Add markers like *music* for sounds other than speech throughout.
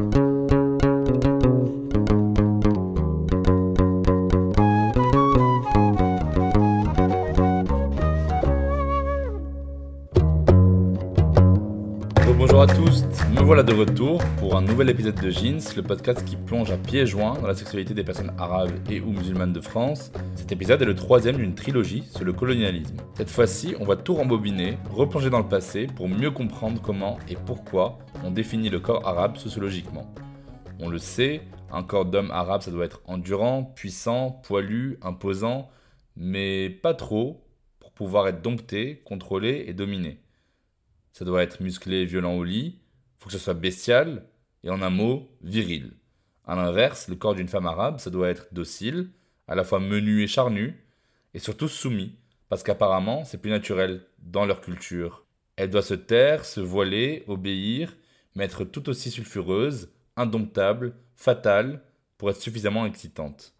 Thank you. Bonjour à tous, me voilà de retour pour un nouvel épisode de Jeans, le podcast qui plonge à pieds joints dans la sexualité des personnes arabes et ou musulmanes de France. Cet épisode est le troisième d'une trilogie sur le colonialisme. Cette fois-ci, on va tout rembobiner, replonger dans le passé pour mieux comprendre comment et pourquoi on définit le corps arabe sociologiquement. On le sait, un corps d'homme arabe ça doit être endurant, puissant, poilu, imposant, mais pas trop pour pouvoir être dompté, contrôlé et dominé. Ça doit être musclé, violent au lit, faut que ce soit bestial, et en un mot, viril. À l'inverse, le corps d'une femme arabe, ça doit être docile, à la fois menu et charnu, et surtout soumis, parce qu'apparemment, c'est plus naturel dans leur culture. Elle doit se taire, se voiler, obéir, mais être tout aussi sulfureuse, indomptable, fatale, pour être suffisamment excitante.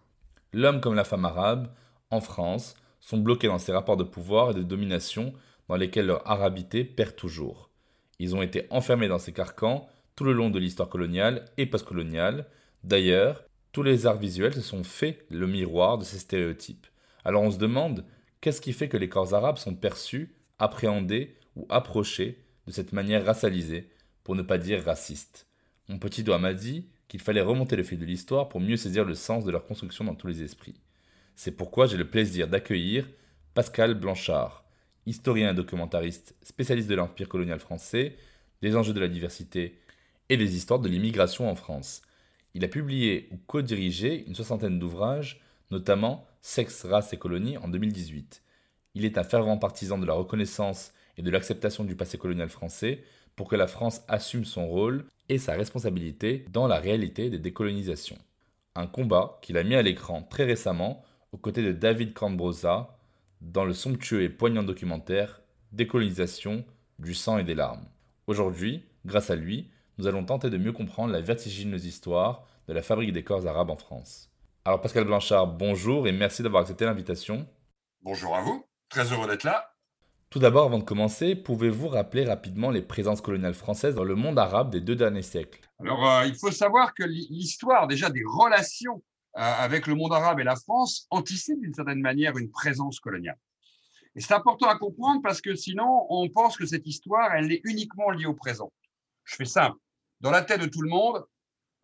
L'homme comme la femme arabe, en France, sont bloqués dans ces rapports de pouvoir et de domination dans lesquels leur arabité perd toujours. Ils ont été enfermés dans ces carcans tout le long de l'histoire coloniale et postcoloniale. D'ailleurs, tous les arts visuels se sont fait le miroir de ces stéréotypes. Alors on se demande, qu'est-ce qui fait que les corps arabes sont perçus, appréhendés ou approchés de cette manière racialisée, pour ne pas dire raciste? Mon petit doigt m'a dit qu'il fallait remonter le fil de l'histoire pour mieux saisir le sens de leur construction dans tous les esprits. C'est pourquoi j'ai le plaisir d'accueillir Pascal Blanchard, historien et documentariste spécialiste de l'Empire colonial français, des enjeux de la diversité et des histoires de l'immigration en France. Il a publié ou co-dirigé une soixantaine d'ouvrages, notamment Sexe, race et colonie en 2018. Il est un fervent partisan de la reconnaissance et de l'acceptation du passé colonial français pour que la France assume son rôle et sa responsabilité dans la réalité des décolonisations. Un combat qu'il a mis à l'écran très récemment aux côtés de David Cambrosa, dans le somptueux et poignant documentaire Décolonisation, du sang et des larmes. Aujourd'hui, grâce à lui, nous allons tenter de mieux comprendre la vertigineuse histoire de la fabrique des corps arabes en France. Alors Pascal Blanchard, bonjour et merci d'avoir accepté l'invitation. Bonjour à vous, très heureux d'être là. Tout d'abord, avant de commencer, pouvez-vous rappeler rapidement les présences coloniales françaises dans le monde arabe des deux derniers siècles? Alors, euh, il faut savoir que l'histoire déjà des relations avec le monde arabe et la France anticipe d'une certaine manière une présence coloniale. Et c'est important à comprendre parce que sinon, on pense que cette histoire, elle est uniquement liée au présent. Je fais simple. Dans la tête de tout le monde,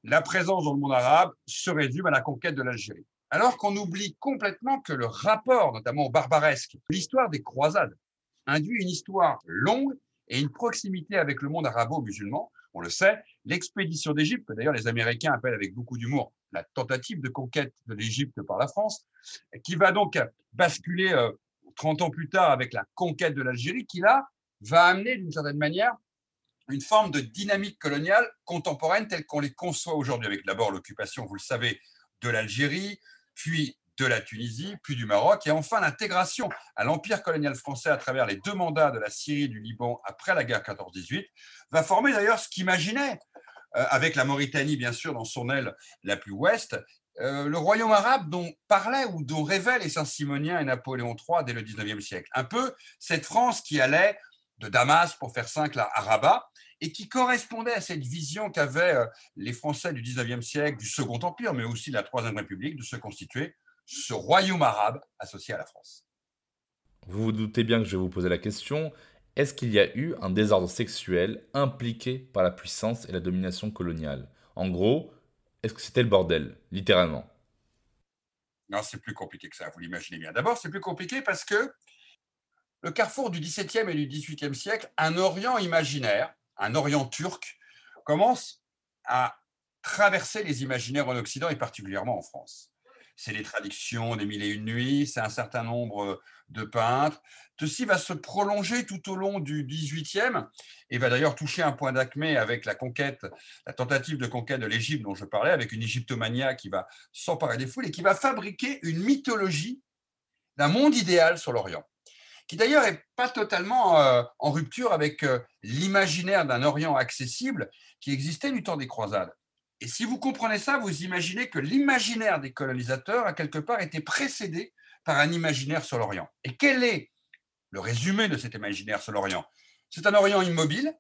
la présence dans le monde arabe se résume à la conquête de l'Algérie. Alors qu'on oublie complètement que le rapport, notamment au barbaresque, l'histoire des croisades, induit une histoire longue et une proximité avec le monde arabo-musulman. On le sait, l'expédition d'Égypte, que d'ailleurs les Américains appellent avec beaucoup d'humour la tentative de conquête de l'Égypte par la France, qui va donc basculer 30 euh, ans plus tard avec la conquête de l'Algérie, qui là va amener d'une certaine manière une forme de dynamique coloniale contemporaine telle qu'on les conçoit aujourd'hui, avec d'abord l'occupation, vous le savez, de l'Algérie, puis de la Tunisie, puis du Maroc, et enfin l'intégration à l'empire colonial français à travers les deux mandats de la Syrie et du Liban après la guerre 14-18, va former d'ailleurs ce qu'imaginait euh, avec la Mauritanie, bien sûr, dans son aile la plus ouest, euh, le royaume arabe dont parlait ou dont rêvaient les Saint-Simoniens et Napoléon III dès le 19e siècle. Un peu cette France qui allait de Damas, pour faire simple, à Rabat, et qui correspondait à cette vision qu'avaient euh, les Français du 19e siècle, du Second Empire, mais aussi de la Troisième République, de se constituer ce royaume arabe associé à la France. Vous vous doutez bien que je vais vous poser la question. Est-ce qu'il y a eu un désordre sexuel impliqué par la puissance et la domination coloniale? En gros, est-ce que c'était le bordel, littéralement? Non, c'est plus compliqué que ça, vous l'imaginez bien. D'abord, c'est plus compliqué parce que le carrefour du XVIIe et du XVIIIe siècle, un Orient imaginaire, un Orient turc, commence à traverser les imaginaires en Occident et particulièrement en France c'est les traductions des Mille et Une Nuits, c'est un certain nombre de peintres. Ceci va se prolonger tout au long du XVIIIe et va d'ailleurs toucher un point d'acmé avec la conquête, la tentative de conquête de l'Égypte dont je parlais, avec une égyptomania qui va s'emparer des foules et qui va fabriquer une mythologie d'un monde idéal sur l'Orient, qui d'ailleurs n'est pas totalement euh, en rupture avec euh, l'imaginaire d'un Orient accessible qui existait du temps des croisades. Et si vous comprenez ça, vous imaginez que l'imaginaire des colonisateurs, à quelque part, était précédé par un imaginaire sur l'Orient. Et quel est le résumé de cet imaginaire sur l'Orient? C'est un Orient immobile.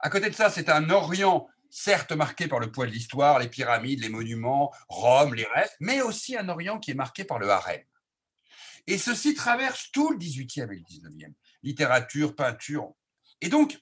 À côté de ça, c'est un Orient certes marqué par le poids de l'histoire, les pyramides, les monuments, Rome, les restes, mais aussi un Orient qui est marqué par le harem. Et ceci traverse tout le 18e et le 19e. Littérature, peinture. Et donc,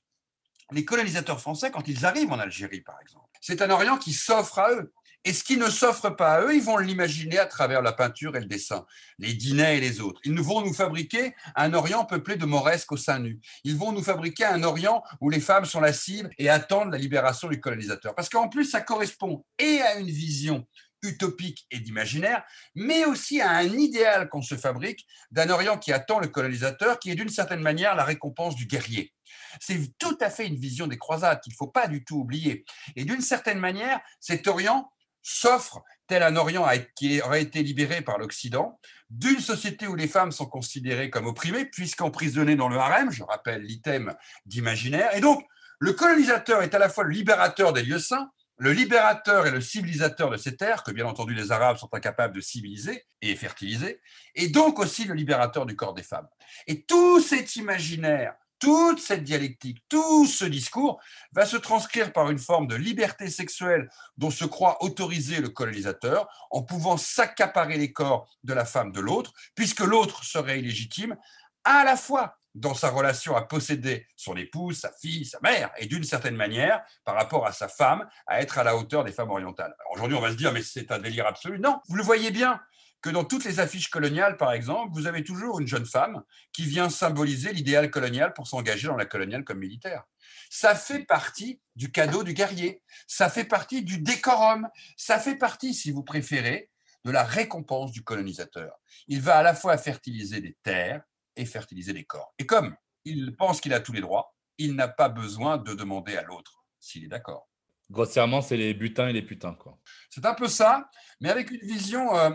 les colonisateurs français, quand ils arrivent en Algérie, par exemple, c'est un Orient qui s'offre à eux. Et ce qui ne s'offre pas à eux, ils vont l'imaginer à travers la peinture et le dessin, les dîners et les autres. Ils vont nous fabriquer un Orient peuplé de mauresques au sein nu. Ils vont nous fabriquer un Orient où les femmes sont la cible et attendent la libération du colonisateur. Parce qu'en plus, ça correspond et à une vision utopique et d'imaginaire, mais aussi à un idéal qu'on se fabrique d'un Orient qui attend le colonisateur, qui est d'une certaine manière la récompense du guerrier. C'est tout à fait une vision des croisades qu'il ne faut pas du tout oublier. Et d'une certaine manière, cet Orient s'offre, tel un Orient qui aurait été libéré par l'Occident, d'une société où les femmes sont considérées comme opprimées, puisqu'emprisonnées dans le harem, je rappelle l'item d'imaginaire. Et donc, le colonisateur est à la fois le libérateur des lieux saints, le libérateur et le civilisateur de ces terres, que bien entendu les Arabes sont incapables de civiliser et fertiliser, et donc aussi le libérateur du corps des femmes. Et tout cet imaginaire, toute cette dialectique, tout ce discours va se transcrire par une forme de liberté sexuelle dont se croit autorisé le colonisateur en pouvant s'accaparer les corps de la femme de l'autre, puisque l'autre serait illégitime, à la fois dans sa relation à posséder son épouse, sa fille, sa mère, et d'une certaine manière, par rapport à sa femme, à être à la hauteur des femmes orientales. Aujourd'hui, on va se dire, mais c'est un délire absolu. Non, vous le voyez bien que dans toutes les affiches coloniales, par exemple, vous avez toujours une jeune femme qui vient symboliser l'idéal colonial pour s'engager dans la coloniale comme militaire. Ça fait partie du cadeau du guerrier, ça fait partie du décorum, ça fait partie, si vous préférez, de la récompense du colonisateur. Il va à la fois fertiliser des terres, et fertiliser les corps. Et comme il pense qu'il a tous les droits, il n'a pas besoin de demander à l'autre s'il est d'accord. Grossièrement, c'est les butins et les putains. quoi. C'est un peu ça, mais avec une vision euh,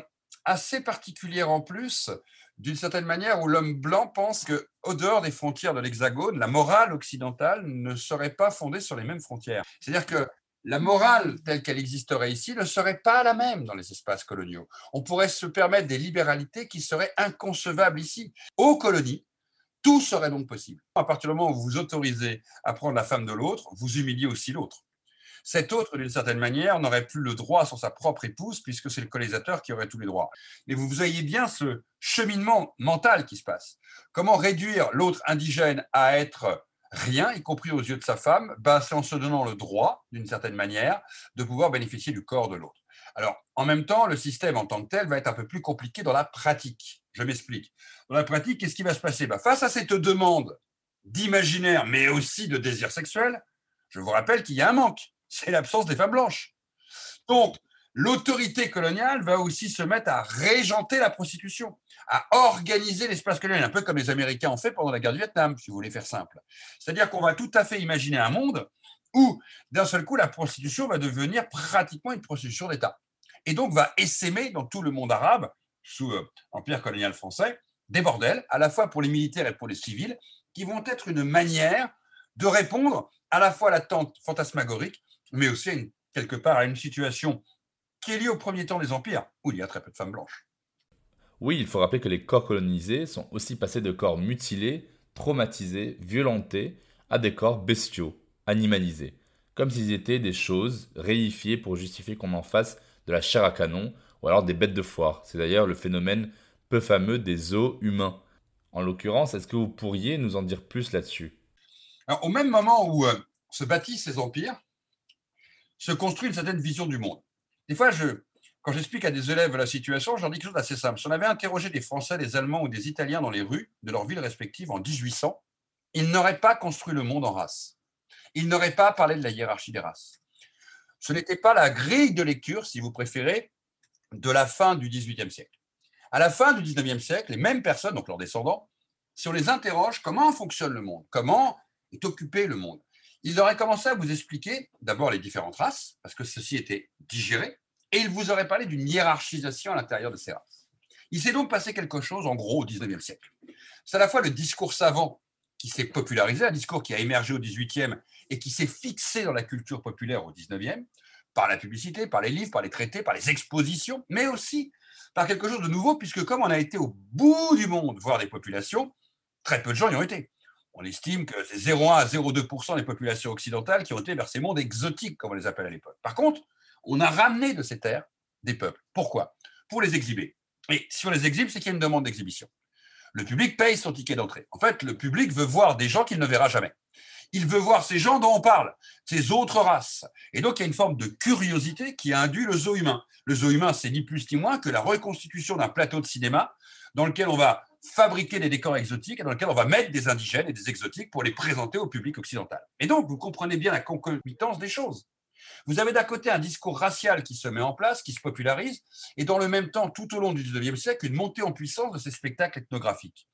assez particulière en plus, d'une certaine manière où l'homme blanc pense que, au dehors des frontières de l'Hexagone, la morale occidentale ne serait pas fondée sur les mêmes frontières. C'est-à-dire que la morale telle qu'elle existerait ici ne serait pas la même dans les espaces coloniaux. On pourrait se permettre des libéralités qui seraient inconcevables ici. Aux colonies, tout serait donc possible. À partir du moment où vous vous autorisez à prendre la femme de l'autre, vous humiliez aussi l'autre. Cet autre, d'une certaine manière, n'aurait plus le droit sur sa propre épouse, puisque c'est le colonisateur qui aurait tous les droits. Mais vous voyez bien ce cheminement mental qui se passe. Comment réduire l'autre indigène à être rien, y compris aux yeux de sa femme, bah, c'est en se donnant le droit, d'une certaine manière, de pouvoir bénéficier du corps de l'autre. Alors, en même temps, le système en tant que tel va être un peu plus compliqué dans la pratique. Je m'explique. Dans la pratique, qu'est-ce qui va se passer? Bah, Face à cette demande d'imaginaire, mais aussi de désir sexuel, je vous rappelle qu'il y a un manque, c'est l'absence des femmes blanches. Donc, l'autorité coloniale va aussi se mettre à régenter la prostitution, à organiser l'espace colonial, un peu comme les Américains ont fait pendant la guerre du Vietnam, si vous voulez faire simple. C'est-à-dire qu'on va tout à fait imaginer un monde où, d'un seul coup, la prostitution va devenir pratiquement une prostitution d'État. Et donc va essaimer dans tout le monde arabe, sous euh, empire colonial français, des bordels, à la fois pour les militaires et pour les civils, qui vont être une manière de répondre à la fois à l'attente fantasmagorique, mais aussi quelque part à une situation qui est lié au premier temps des empires, où il y a très peu de femmes blanches. Oui, il faut rappeler que les corps colonisés sont aussi passés de corps mutilés, traumatisés, violentés, à des corps bestiaux, animalisés, comme s'ils étaient des choses réifiées pour justifier qu'on en fasse de la chair à canon, ou alors des bêtes de foire. C'est d'ailleurs le phénomène peu fameux des os humains. En l'occurrence, est-ce que vous pourriez nous en dire plus là-dessus? Au même moment où euh, se bâtissent ces empires, se construit une certaine vision du monde. Des fois, je, quand j'explique à des élèves la situation, je leur dis quelque chose d'assez simple. Si on avait interrogé des Français, des Allemands ou des Italiens dans les rues de leurs villes respectives en 1800, ils n'auraient pas construit le monde en race. Ils n'auraient pas parlé de la hiérarchie des races. Ce n'était pas la grille de lecture, si vous préférez, de la fin du XVIIIe siècle. À la fin du 19e siècle, les mêmes personnes, donc leurs descendants, si on les interroge comment fonctionne le monde, comment est occupé le monde, ils auraient commencé à vous expliquer d'abord les différentes races, parce que ceci était digéré, et ils vous auraient parlé d'une hiérarchisation à l'intérieur de ces races. Il s'est donc passé quelque chose, en gros, au 19e siècle. C'est à la fois le discours savant qui s'est popularisé, un discours qui a émergé au 18e et qui s'est fixé dans la culture populaire au 19e, par la publicité, par les livres, par les traités, par les expositions, mais aussi par quelque chose de nouveau, puisque comme on a été au bout du monde voir des populations, très peu de gens y ont été. On estime que c'est 0,1 à 0,2% des populations occidentales qui ont été vers ces mondes exotiques, comme on les appelle à l'époque. Par contre, on a ramené de ces terres des peuples. Pourquoi? Pour les exhiber. Et si on les exhibe, c'est qu'il y a une demande d'exhibition. Le public paye son ticket d'entrée. En fait, le public veut voir des gens qu'il ne verra jamais. Il veut voir ces gens dont on parle, ces autres races. Et donc, il y a une forme de curiosité qui induit le zoo humain. Le zoo humain, c'est ni plus ni moins que la reconstitution d'un plateau de cinéma dans lequel on va fabriquer des décors exotiques et dans lequel on va mettre des indigènes et des exotiques pour les présenter au public occidental. Et donc, vous comprenez bien la concomitance des choses. Vous avez d'un côté un discours racial qui se met en place, qui se popularise, et dans le même temps, tout au long du 19e siècle, une montée en puissance de ces spectacles ethnographiques.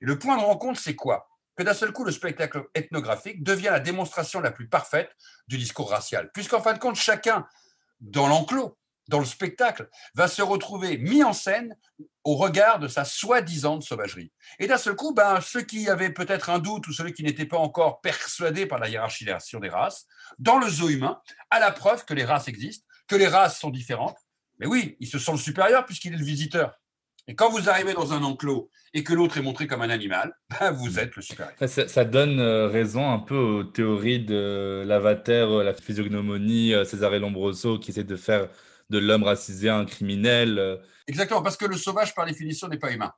Et le point de rencontre, c'est quoi? Que d'un seul coup, le spectacle ethnographique devient la démonstration la plus parfaite du discours racial, puisqu'en fin de compte, chacun, dans l'enclos, dans le spectacle, va se retrouver mis en scène au regard de sa soi-disant sauvagerie. Et d'un seul coup, ben, ceux qui avaient peut-être un doute ou ceux qui n'étaient pas encore persuadés par la hiérarchisation des races, dans le zoo humain, à la preuve que les races existent, que les races sont différentes. Mais oui, ils se sentent supérieurs puisqu'il est le visiteur. Et quand vous arrivez dans un enclos et que l'autre est montré comme un animal, ben vous êtes le supérieur. Ça, donne euh, raison un peu aux théories de Lavater, euh, la physiognomonie, euh, César Lombroso qui essaie de faire de l'homme racisé un criminel. Exactement, parce que le sauvage, par définition, n'est pas humain,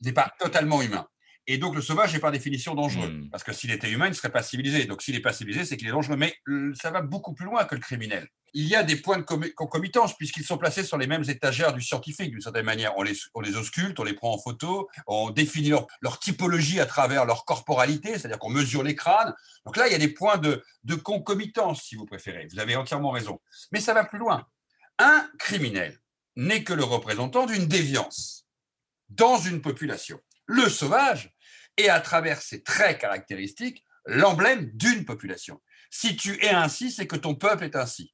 n'est pas totalement humain. Et donc, le sauvage est par définition dangereux. Hmm. Parce que s'il était humain, il ne serait pas civilisé. Donc, s'il n'est pas civilisé, c'est qu'il est dangereux. Mais euh, ça va beaucoup plus loin que le criminel. Il y a des points de concomitance, puisqu'ils sont placés sur les mêmes étagères du scientifique, d'une certaine manière. On les, on les ausculte, on les prend en photo, on définit leur, typologie à travers leur corporalité, c'est-à-dire qu'on mesure les crânes. Donc là, il y a des points de, de concomitance, si vous préférez. Vous avez entièrement raison. Mais ça va plus loin. Un criminel n'est que le représentant d'une déviance dans une population. Le sauvage est, à travers ses traits caractéristiques, l'emblème d'une population. Si tu es ainsi, c'est que ton peuple est ainsi.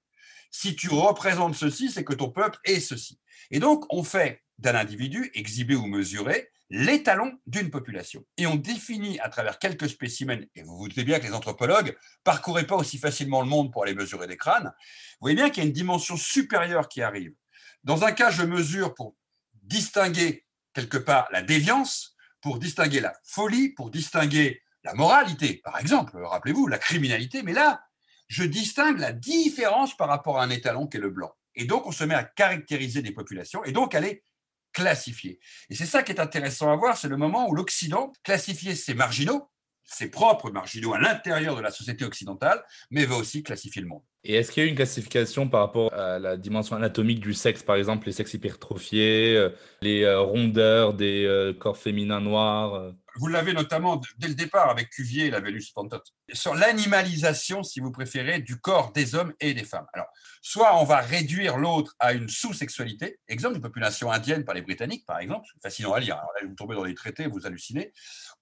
Si tu représentes ceci, c'est que ton peuple est ceci. Et donc, on fait d'un individu, exhibé ou mesuré, l'étalon d'une population. Et on définit à travers quelques spécimens, et vous vous doutez bien que les anthropologues parcouraient pas aussi facilement le monde pour aller mesurer des crânes, vous voyez bien qu'il y a une dimension supérieure qui arrive. Dans un cas, je mesure pour distinguer quelque part la déviance, pour distinguer la folie, pour distinguer la moralité, par exemple, rappelez-vous, la criminalité, mais là, je distingue la différence par rapport à un étalon qui est le blanc. Et donc, on se met à caractériser des populations et donc à les Et c'est ça qui est intéressant à voir, c'est le moment où l'Occident classifiait ses marginaux, ses propres marginaux à l'intérieur de la société occidentale, mais va aussi classifier le monde. Et est-ce qu'il y a une classification par rapport à la dimension anatomique du sexe, par exemple les sexes hypertrophiés, euh, les euh, rondeurs des euh, corps féminins noirs Vous l'avez notamment dès le départ avec Cuvier, la Vénus fantote. Sur l'animalisation, si vous préférez, du corps des hommes et des femmes. Alors, soit on va réduire l'autre à une sous-sexualité, exemple une population indienne par les Britanniques, par exemple, fascinant à lire. Alors là, vous tombez dans les traités, vous hallucinez.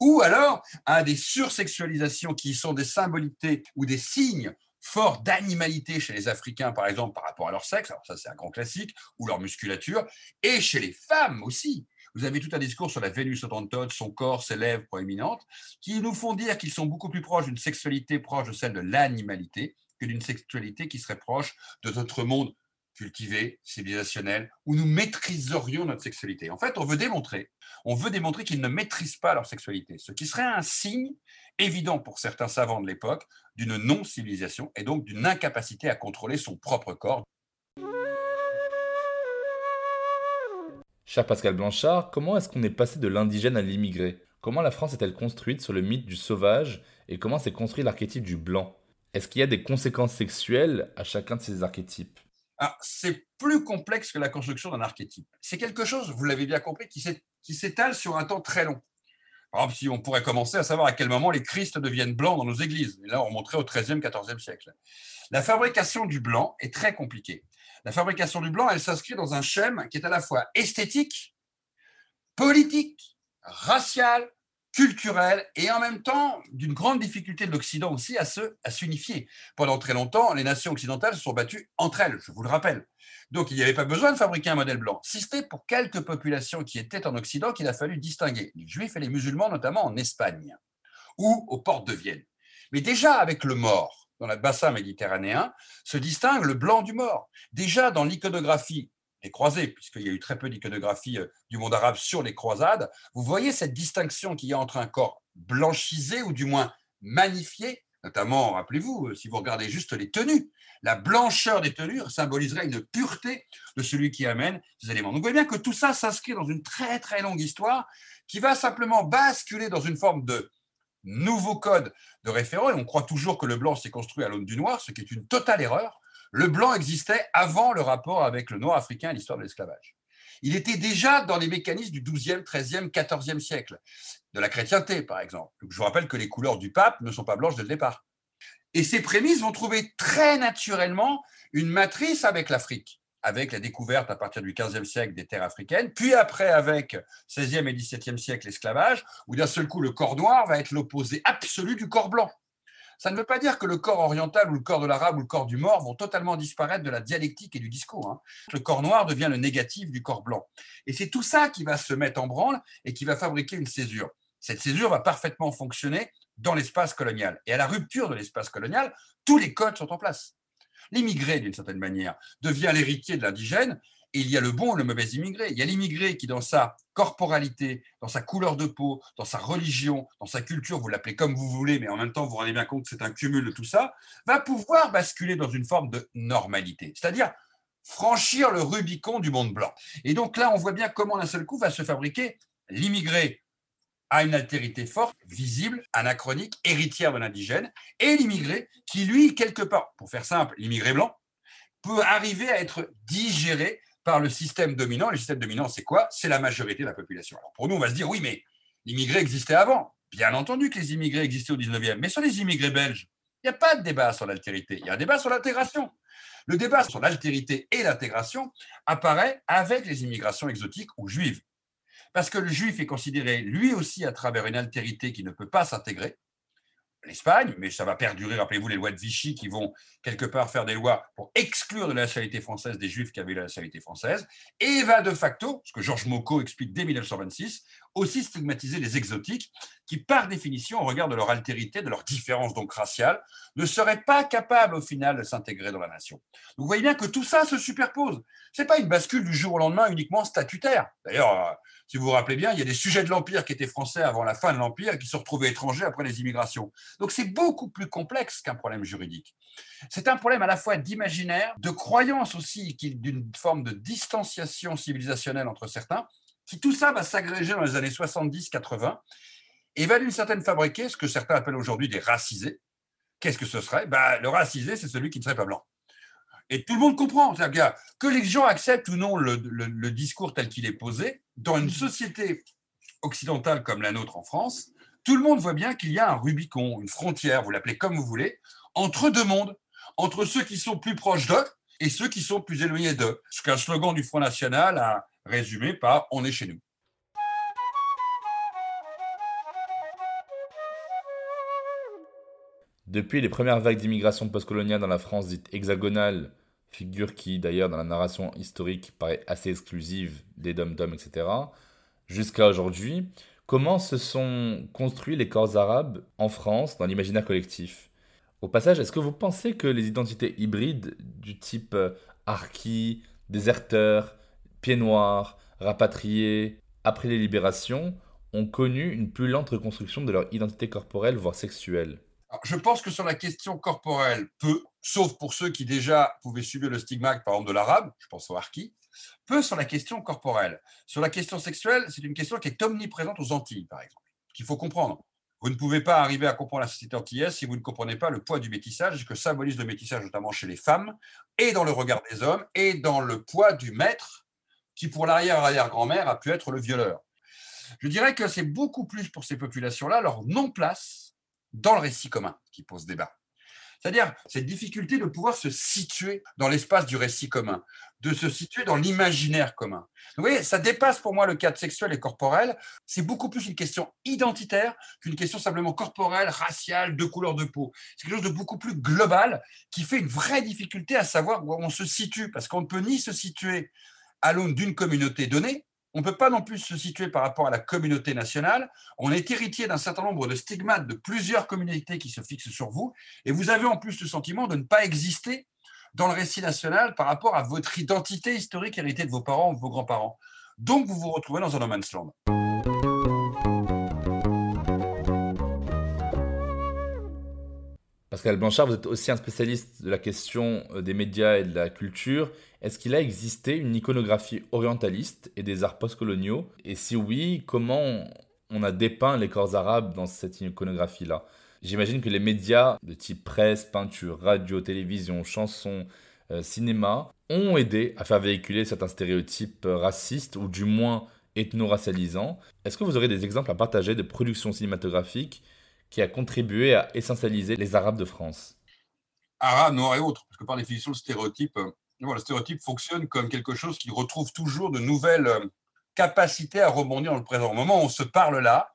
Ou alors à des sursexualisations qui sont des symbolités ou des signes fort d'animalité chez les Africains, par exemple, par rapport à leur sexe, alors ça c'est un grand classique, ou leur musculature, et chez les femmes aussi. Vous avez tout un discours sur la Vénus autantote, son corps, ses lèvres proéminentes, qui nous font dire qu'ils sont beaucoup plus proches d'une sexualité proche de celle de l'animalité que d'une sexualité qui serait proche de notre monde cultivé, civilisationnel, où nous maîtriserions notre sexualité. En fait, on veut démontrer, on veut démontrer qu'ils ne maîtrisent pas leur sexualité, ce qui serait un signe évident pour certains savants de l'époque d'une non-civilisation et donc d'une incapacité à contrôler son propre corps. Cher Pascal Blanchard, comment est-ce qu'on est passé de l'indigène à l'immigré? Comment la France est-elle construite sur le mythe du sauvage et comment s'est construit l'archétype du blanc? Est-ce qu'il y a des conséquences sexuelles à chacun de ces archétypes? C'est plus complexe que la construction d'un archétype. C'est quelque chose, vous l'avez bien compris, qui s'étale sur un temps très long. Par exemple, si on pourrait commencer à savoir à quel moment les Christ deviennent blancs dans nos églises. Et là, on montrait au XIIIe, XIVe siècle. La fabrication du blanc est très compliquée. La fabrication du blanc, elle s'inscrit dans un schème qui est à la fois esthétique, politique, raciale, culturelle et en même temps d'une grande difficulté de l'Occident aussi à se à s'unifier. Pendant très longtemps, les nations occidentales se sont battues entre elles, je vous le rappelle. Donc il n'y avait pas besoin de fabriquer un modèle blanc. Si c'était pour quelques populations qui étaient en Occident qu'il a fallu distinguer, les juifs et les musulmans notamment en Espagne ou aux portes de Vienne. Mais déjà avec le mort, dans le bassin méditerranéen, se distingue le blanc du mort. Déjà dans l'iconographie des croisés, puisqu'il y a eu très peu d'iconographie euh, du monde arabe sur les croisades, vous voyez cette distinction qu'il y a entre un corps blanchisé ou du moins magnifié, notamment, rappelez-vous, euh, si vous regardez juste les tenues, la blancheur des tenues symboliserait une pureté de celui qui amène ces éléments. Donc vous voyez bien que tout ça s'inscrit dans une très très longue histoire qui va simplement basculer dans une forme de nouveau code de référent, et on croit toujours que le blanc s'est construit à l'aune du noir, ce qui est une totale erreur. Le blanc existait avant le rapport avec le noir africain et l'histoire de l'esclavage. Il était déjà dans les mécanismes du XIIe, XIIIe, XIVe siècle, de la chrétienté par exemple. Je vous rappelle que les couleurs du pape ne sont pas blanches dès le départ. Et ces prémices vont trouver très naturellement une matrice avec l'Afrique avec la découverte à partir du XVe siècle des terres africaines, puis après avec XVIe et XVIIe siècle l'esclavage, où d'un seul coup le corps noir va être l'opposé absolu du corps blanc. Ça ne veut pas dire que le corps oriental ou le corps de l'arabe ou le corps du mort vont totalement disparaître de la dialectique et du discours. Hein. Le corps noir devient le négatif du corps blanc. Et c'est tout ça qui va se mettre en branle et qui va fabriquer une césure. Cette césure va parfaitement fonctionner dans l'espace colonial. Et à la rupture de l'espace colonial, tous les codes sont en place. L'immigré, d'une certaine manière, devient l'héritier de l'indigène. Il y a le bon et le mauvais immigré. Il y a l'immigré qui, dans sa corporalité, dans sa couleur de peau, dans sa religion, dans sa culture, vous l'appelez comme vous voulez, mais en même temps, vous vous rendez bien compte que c'est un cumul de tout ça, va pouvoir basculer dans une forme de normalité. C'est-à-dire franchir le Rubicon du monde blanc. Et donc là, on voit bien comment d'un seul coup va se fabriquer l'immigré a une altérité forte, visible, anachronique, héritière de l'indigène, et l'immigré qui, lui, quelque part, pour faire simple, l'immigré blanc, peut arriver à être digéré par le système dominant. Le système dominant, c'est quoi? C'est la majorité de la population. Alors pour nous, on va se dire, oui, mais l'immigré existait avant. Bien entendu que les immigrés existaient au 19e, mais sur les immigrés belges, il n'y a pas de débat sur l'altérité, il y a un débat sur l'intégration. Le débat sur l'altérité et l'intégration apparaît avec les immigrations exotiques ou juives parce que le juif est considéré lui aussi à travers une altérité qui ne peut pas s'intégrer, l'Espagne, mais ça va perdurer. Rappelez-vous les lois de Vichy qui vont quelque part faire des lois pour exclure de la nationalité française des juifs qui avaient la nationalité française, et va de facto, ce que Georges Mocot explique dès 1926, aussi stigmatiser les exotiques qui, par définition, au regard de leur altérité, de leur différence donc raciale, ne seraient pas capables au final de s'intégrer dans la nation. Vous voyez bien que tout ça se superpose. Ce n'est pas une bascule du jour au lendemain uniquement statutaire. D'ailleurs, euh, si vous vous rappelez bien, il y a des sujets de l'Empire qui étaient français avant la fin de l'Empire et qui se retrouvés étrangers après les immigrations. Donc c'est beaucoup plus complexe qu'un problème juridique. C'est un problème à la fois d'imaginaire, de croyance aussi, d'une forme de distanciation civilisationnelle entre certains, qui tout ça va s'agréger dans les années 70-80 et va d'une certaine fabriquer ce que certains appellent aujourd'hui des racisés. Qu'est-ce que ce serait? Ben, Le racisé, c'est celui qui ne serait pas blanc. Et tout le monde comprend. C'est-à-dire que les gens acceptent ou non le, le discours tel qu'il est posé, dans une société occidentale comme la nôtre en France, tout le monde voit bien qu'il y a un Rubicon, une frontière, vous l'appelez comme vous voulez, entre deux mondes, entre ceux qui sont plus proches d'eux et ceux qui sont plus éloignés d'eux. Ce qu'un slogan du Front National a résumé par On est chez nous. Depuis les premières vagues d'immigration postcoloniale dans la France dite hexagonale, figure qui d'ailleurs dans la narration historique paraît assez exclusive des dom-dom, etc., jusqu'à aujourd'hui, comment se sont construits les corps arabes en France dans l'imaginaire collectif? Au passage, est-ce que vous pensez que les identités hybrides du type euh, harki, déserteur, pieds noirs, rapatriés, après les libérations, ont connu une plus lente reconstruction de leur identité corporelle, voire sexuelle? Je pense que sur la question corporelle, peu, sauf pour ceux qui déjà pouvaient subir le stigmate, par exemple, de l'arabe, je pense au harki, peu sur la question corporelle. Sur la question sexuelle, c'est une question qui est omniprésente aux Antilles, par exemple, qu'il faut comprendre. Vous ne pouvez pas arriver à comprendre la société antillaise si vous ne comprenez pas le poids du métissage, que symbolise le métissage notamment chez les femmes, et dans le regard des hommes, et dans le poids du maître, qui pour l'arrière-arrière-grand-mère a pu être le violeur. Je dirais que c'est beaucoup plus pour ces populations-là leur non-place dans le récit commun qui pose débat. C'est-à-dire cette difficulté de pouvoir se situer dans l'espace du récit commun, de se situer dans l'imaginaire commun. Vous voyez, ça dépasse pour moi le cadre sexuel et corporel. C'est beaucoup plus une question identitaire qu'une question simplement corporelle, raciale, de couleur de peau. C'est quelque chose de beaucoup plus global qui fait une vraie difficulté à savoir où on se situe, parce qu'on ne peut ni se situer à l'aune d'une communauté donnée, on ne peut pas non plus se situer par rapport à la communauté nationale. On est héritier d'un certain nombre de stigmates de plusieurs communautés qui se fixent sur vous. Et vous avez en plus le sentiment de ne pas exister dans le récit national par rapport à votre identité historique héritée de vos parents ou de vos grands-parents. Donc vous vous retrouvez dans un no man's land. Pascal Blanchard, vous êtes aussi un spécialiste de la question euh, des médias et de la culture. Est-ce qu'il a existé une iconographie orientaliste et des arts postcoloniaux? Et si oui, comment on a dépeint les corps arabes dans cette iconographie-là? J'imagine que les médias de type presse, peinture, radio, télévision, chansons, euh, cinéma ont aidé à faire véhiculer certains stéréotypes euh, racistes ou du moins ethno-racialisants. Est-ce que vous aurez des exemples à partager de productions cinématographiques qui a contribué à essentialiser les Arabes de France Arabes, noirs et autres, parce que par définition, le stéréotype, euh, le stéréotype fonctionne comme quelque chose qui retrouve toujours de nouvelles euh, capacités à rebondir dans le présent. Au moment où on se parle là,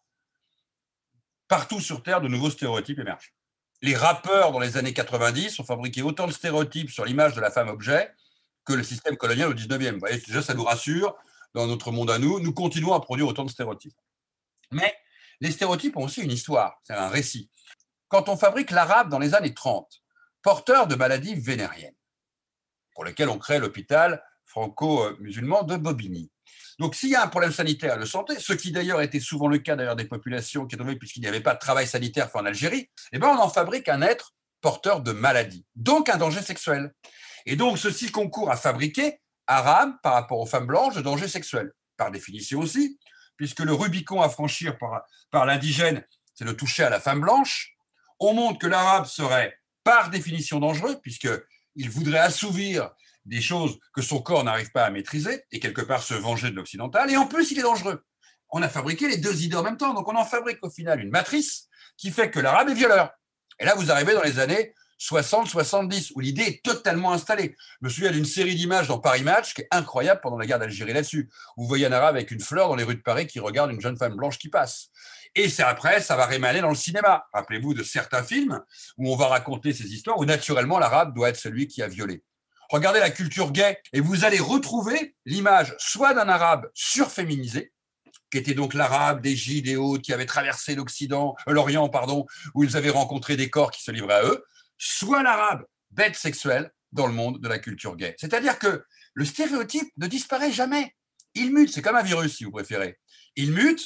partout sur Terre, de nouveaux stéréotypes émergent. Les rappeurs dans les années 90 ont fabriqué autant de stéréotypes sur l'image de la femme objet que le système colonial au 19e. Vous voyez, déjà, ça nous rassure dans notre monde à nous. Nous continuons à produire autant de stéréotypes. Mais les stéréotypes ont aussi une histoire, c'est un récit. Quand on fabrique l'arabe dans les années 30, porteur de maladies vénériennes, pour lequel on crée l'hôpital franco-musulman de Bobigny. Donc, s'il y a un problème sanitaire de santé, ce qui d'ailleurs était souvent le cas d'ailleurs des populations qui étaient puisqu'il n'y avait pas de travail sanitaire fait en Algérie, eh ben, on en fabrique un être porteur de maladies, donc un danger sexuel. Et donc, ceci concourt à fabriquer arabe par rapport aux femmes blanches de danger sexuel. Par définition aussi, puisque le Rubicon à franchir par, l'indigène, c'est de toucher à la femme blanche. On montre que l'arabe serait par définition dangereux, puisqu'il voudrait assouvir des choses que son corps n'arrive pas à maîtriser et quelque part se venger de l'occidental. Et en plus, il est dangereux. On a fabriqué les deux idées en même temps. Donc, on en fabrique au final une matrice qui fait que l'arabe est violeur. Et là, vous arrivez dans les années 60-70, où l'idée est totalement installée. Je me souviens d'une série d'images dans Paris Match qui est incroyable pendant la guerre d'Algérie là-dessus. Vous voyez un arabe avec une fleur dans les rues de Paris qui regarde une jeune femme blanche qui passe. Et c'est après, ça va rémaner dans le cinéma. Rappelez-vous de certains films où on va raconter ces histoires où naturellement l'arabe doit être celui qui a violé. Regardez la culture gay et vous allez retrouver l'image soit d'un arabe surféminisé, qui était donc l'arabe des gilets et autres, qui avait traversé l'Occident, euh, l'Orient, pardon, où ils avaient rencontré des corps qui se livraient à eux, soit l'arabe bête sexuelle dans le monde de la culture gay. C'est-à-dire que le stéréotype ne disparaît jamais. Il mute, c'est comme un virus si vous préférez. Il mute,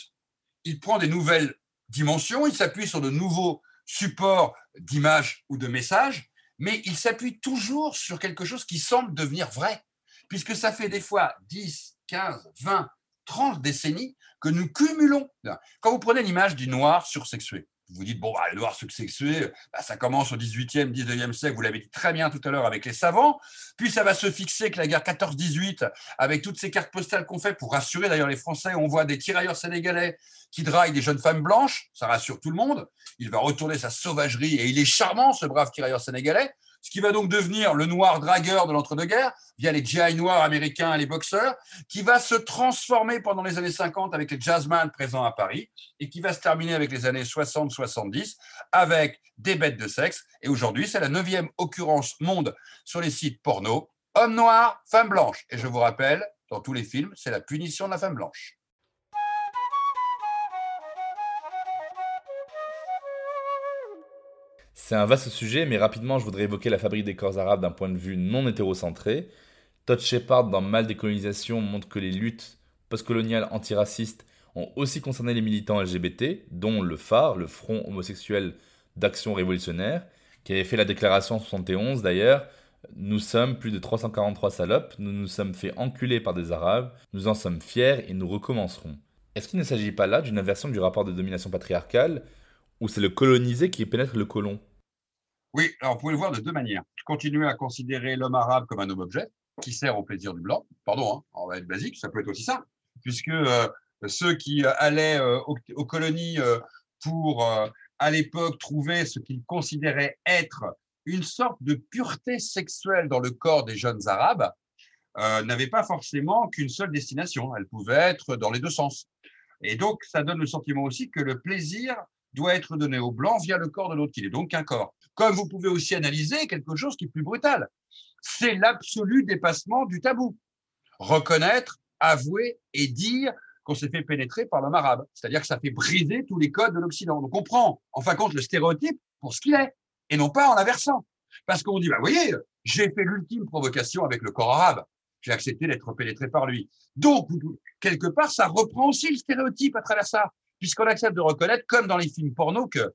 il prend des nouvelles dimensions, il s'appuie sur de nouveaux supports d'images ou de messages, mais il s'appuie toujours sur quelque chose qui semble devenir vrai, puisque ça fait des fois 10, 15, 20, 30 décennies que nous cumulons. Quand vous prenez l'image du noir sursexué, vous dites, bon, bah, le noir sexué, bah, ça commence au 18e, 19e siècle, vous l'avez dit très bien tout à l'heure avec les savants, puis ça va se fixer avec la guerre 14-18, avec toutes ces cartes postales qu'on fait pour rassurer d'ailleurs les Français, on voit des tirailleurs sénégalais qui draillent des jeunes femmes blanches, ça rassure tout le monde, il va retourner sa sauvagerie, et il est charmant ce brave tirailleur sénégalais, ce qui va donc devenir le noir dragueur de l'entre-deux-guerres, via les GI noirs américains et les boxeurs, qui va se transformer pendant les années 50 avec les jazzmen présents à Paris, et qui va se terminer avec les années 60-70 avec des bêtes de sexe. Et aujourd'hui, c'est la neuvième occurrence monde sur les sites porno. Homme noir, femme blanche. Et je vous rappelle, dans tous les films, c'est la punition de la femme blanche. C'est un vaste sujet, mais rapidement, je voudrais évoquer la fabrique des corps arabes d'un point de vue non hétérocentré. Todd Shepard, dans Mal décolonisation, montre que les luttes postcoloniales antiracistes ont aussi concerné les militants LGBT, dont le phare, le Front homosexuel d'action révolutionnaire, qui avait fait la déclaration en 71 d'ailleurs. Nous sommes plus de 343 salopes, nous nous sommes fait enculer par des Arabes, nous en sommes fiers et nous recommencerons. Est-ce qu'il ne s'agit pas là d'une inversion du rapport de domination patriarcale ou c'est le colonisé qui pénètre le colon? Oui, alors vous pouvez le voir de deux manières. Continuer à considérer l'homme arabe comme un homme objet qui sert au plaisir du blanc. Pardon, on va être basique, ça peut être aussi ça. Puisque euh, ceux qui euh, allaient euh, aux, colonies pour, à l'époque, trouver ce qu'ils considéraient être une sorte de pureté sexuelle dans le corps des jeunes Arabes n'avait pas forcément qu'une seule destination. Elle pouvait être dans les deux sens. Et donc, ça donne le sentiment aussi que le plaisir doit être donné au blanc via le corps de l'autre, qui n'est donc qu'un corps. Comme vous pouvez aussi analyser quelque chose qui est plus brutal. C'est l'absolu dépassement du tabou. Reconnaître, avouer et dire qu'on s'est fait pénétrer par l'homme arabe. C'est-à-dire que ça fait briser tous les codes de l'Occident. Donc on prend en fin de compte le stéréotype pour ce qu'il est, et non pas en l'inversant. Parce qu'on dit, bah, vous voyez, j'ai fait l'ultime provocation avec le corps arabe. J'ai accepté d'être pénétré par lui. Donc, quelque part, ça reprend aussi le stéréotype à travers ça, puisqu'on accepte de reconnaître, comme dans les films porno, que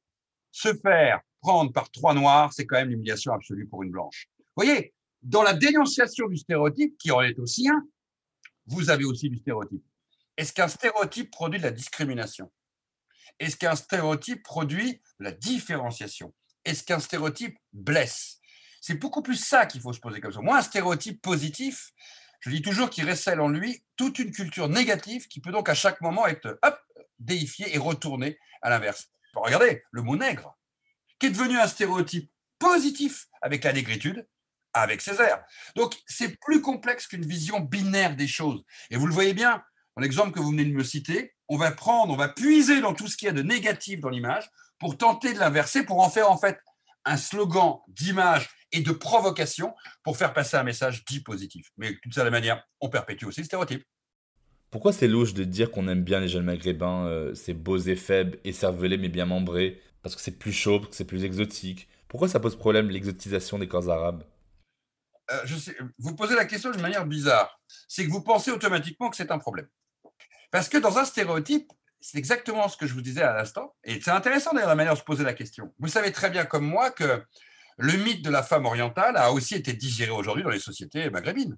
se faire prendre par trois noirs, c'est quand même l'humiliation absolue pour une blanche. Vous voyez, dans la dénonciation du stéréotype, qui en est aussi un, vous avez aussi du stéréotype. Est-ce qu'un stéréotype produit de la discrimination? Est-ce qu'un stéréotype produit de la différenciation? Est-ce qu'un stéréotype blesse? C'est beaucoup plus ça qu'il faut se poser comme ça. Moi, un stéréotype positif, je dis toujours qu'il récèle en lui toute une culture négative qui peut donc à chaque moment être hop, déifiée et retournée à l'inverse. Regardez, le mot nègre, qui est devenu un stéréotype positif avec la négritude, avec Césaire. Donc, c'est plus complexe qu'une vision binaire des choses. Et vous le voyez bien, l'exemple que vous venez de me citer, on va prendre, on va puiser dans tout ce qu'il y a de négatif dans l'image pour tenter de l'inverser, pour en faire en fait un slogan d'image et de provocation pour faire passer un message dit positif. Mais d'une certaine manière, on perpétue aussi le stéréotype. Pourquoi c'est louche de dire qu'on aime bien les jeunes maghrébins, euh, c'est beaux et faibles, et cervelés mais bien membrés, parce que c'est plus chaud, parce que c'est plus exotique Pourquoi ça pose problème l'exotisation des corps arabes? Euh, je sais, Vous posez la question d'une manière bizarre. C'est que vous pensez automatiquement que c'est un problème. Parce que dans un stéréotype, c'est exactement ce que je vous disais à l'instant. Et c'est intéressant d'ailleurs la manière de se poser la question. Vous savez très bien comme moi que le mythe de la femme orientale a aussi été digéré aujourd'hui dans les sociétés maghrébines,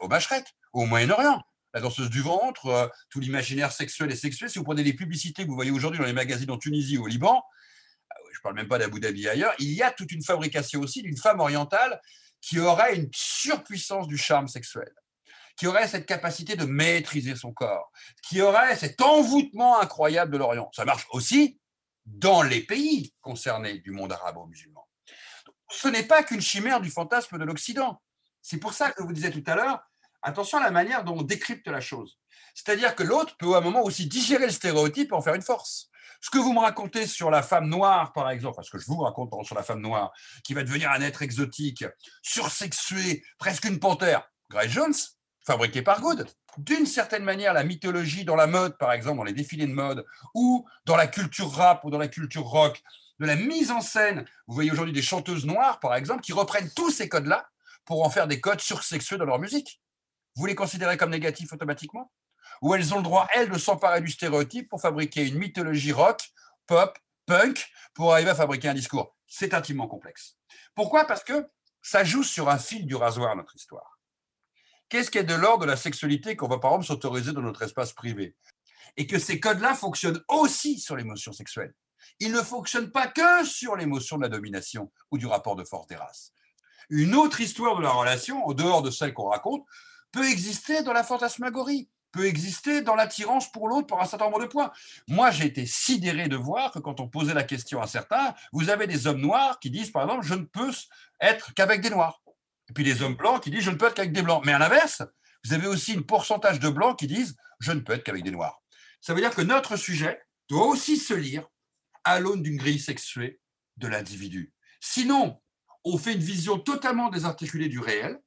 au Machrek, au Moyen-Orient. La danseuse du ventre, euh, tout l'imaginaire sexuel et sexuel. Si vous prenez les publicités que vous voyez aujourd'hui dans les magazines en Tunisie ou au Liban, euh, je ne parle même pas d'Abu Dhabi ailleurs, il y a toute une fabrication aussi d'une femme orientale qui aurait une surpuissance du charme sexuel qui aurait cette capacité de maîtriser son corps, qui aurait cet envoûtement incroyable de l'Orient. Ça marche aussi dans les pays concernés du monde arabo-musulman. Ce n'est pas qu'une chimère du fantasme de l'Occident. C'est pour ça que je vous disais tout à l'heure, attention à la manière dont on décrypte la chose. C'est-à-dire que l'autre peut à un moment aussi digérer le stéréotype et en faire une force. Ce que vous me racontez sur la femme noire, par exemple, ce que je vous raconte sur la femme noire, qui va devenir un être exotique, sursexué, presque une panthère, Grace Jones, fabriqué par Good. D'une certaine manière, la mythologie dans la mode, par exemple, dans les défilés de mode, ou dans la culture rap ou dans la culture rock, de la mise en scène. Vous voyez aujourd'hui des chanteuses noires, par exemple, qui reprennent tous ces codes-là pour en faire des codes sursexueux dans leur musique. Vous les considérez comme négatifs automatiquement? Ou elles ont le droit, elles, de s'emparer du stéréotype pour fabriquer une mythologie rock, pop, punk, pour arriver à fabriquer un discours? C'est intimement complexe. Pourquoi? Parce que ça joue sur un fil du rasoir, notre histoire. Qu'est-ce qui est de l'ordre de la sexualité qu'on va par exemple s'autoriser dans notre espace privé? Et que ces codes-là fonctionnent aussi sur l'émotion sexuelle. Ils ne fonctionnent pas que sur l'émotion de la domination ou du rapport de force des races. Une autre histoire de la relation, en dehors de celle qu'on raconte, peut exister dans la fantasmagorie, peut exister dans l'attirance pour l'autre par un certain nombre de points. Moi, j'ai été sidéré de voir que quand on posait la question à certains, vous avez des hommes noirs qui disent, par exemple, je ne peux être qu'avec des noirs. Et puis les hommes blancs qui disent je ne peux être qu'avec des blancs. Mais à l'inverse, vous avez aussi un pourcentage de blancs qui disent je ne peux être qu'avec des noirs. Ça veut dire que notre sujet doit aussi se lire à l'aune d'une grille sexuée de l'individu. Sinon, on fait une vision totalement désarticulée du réel.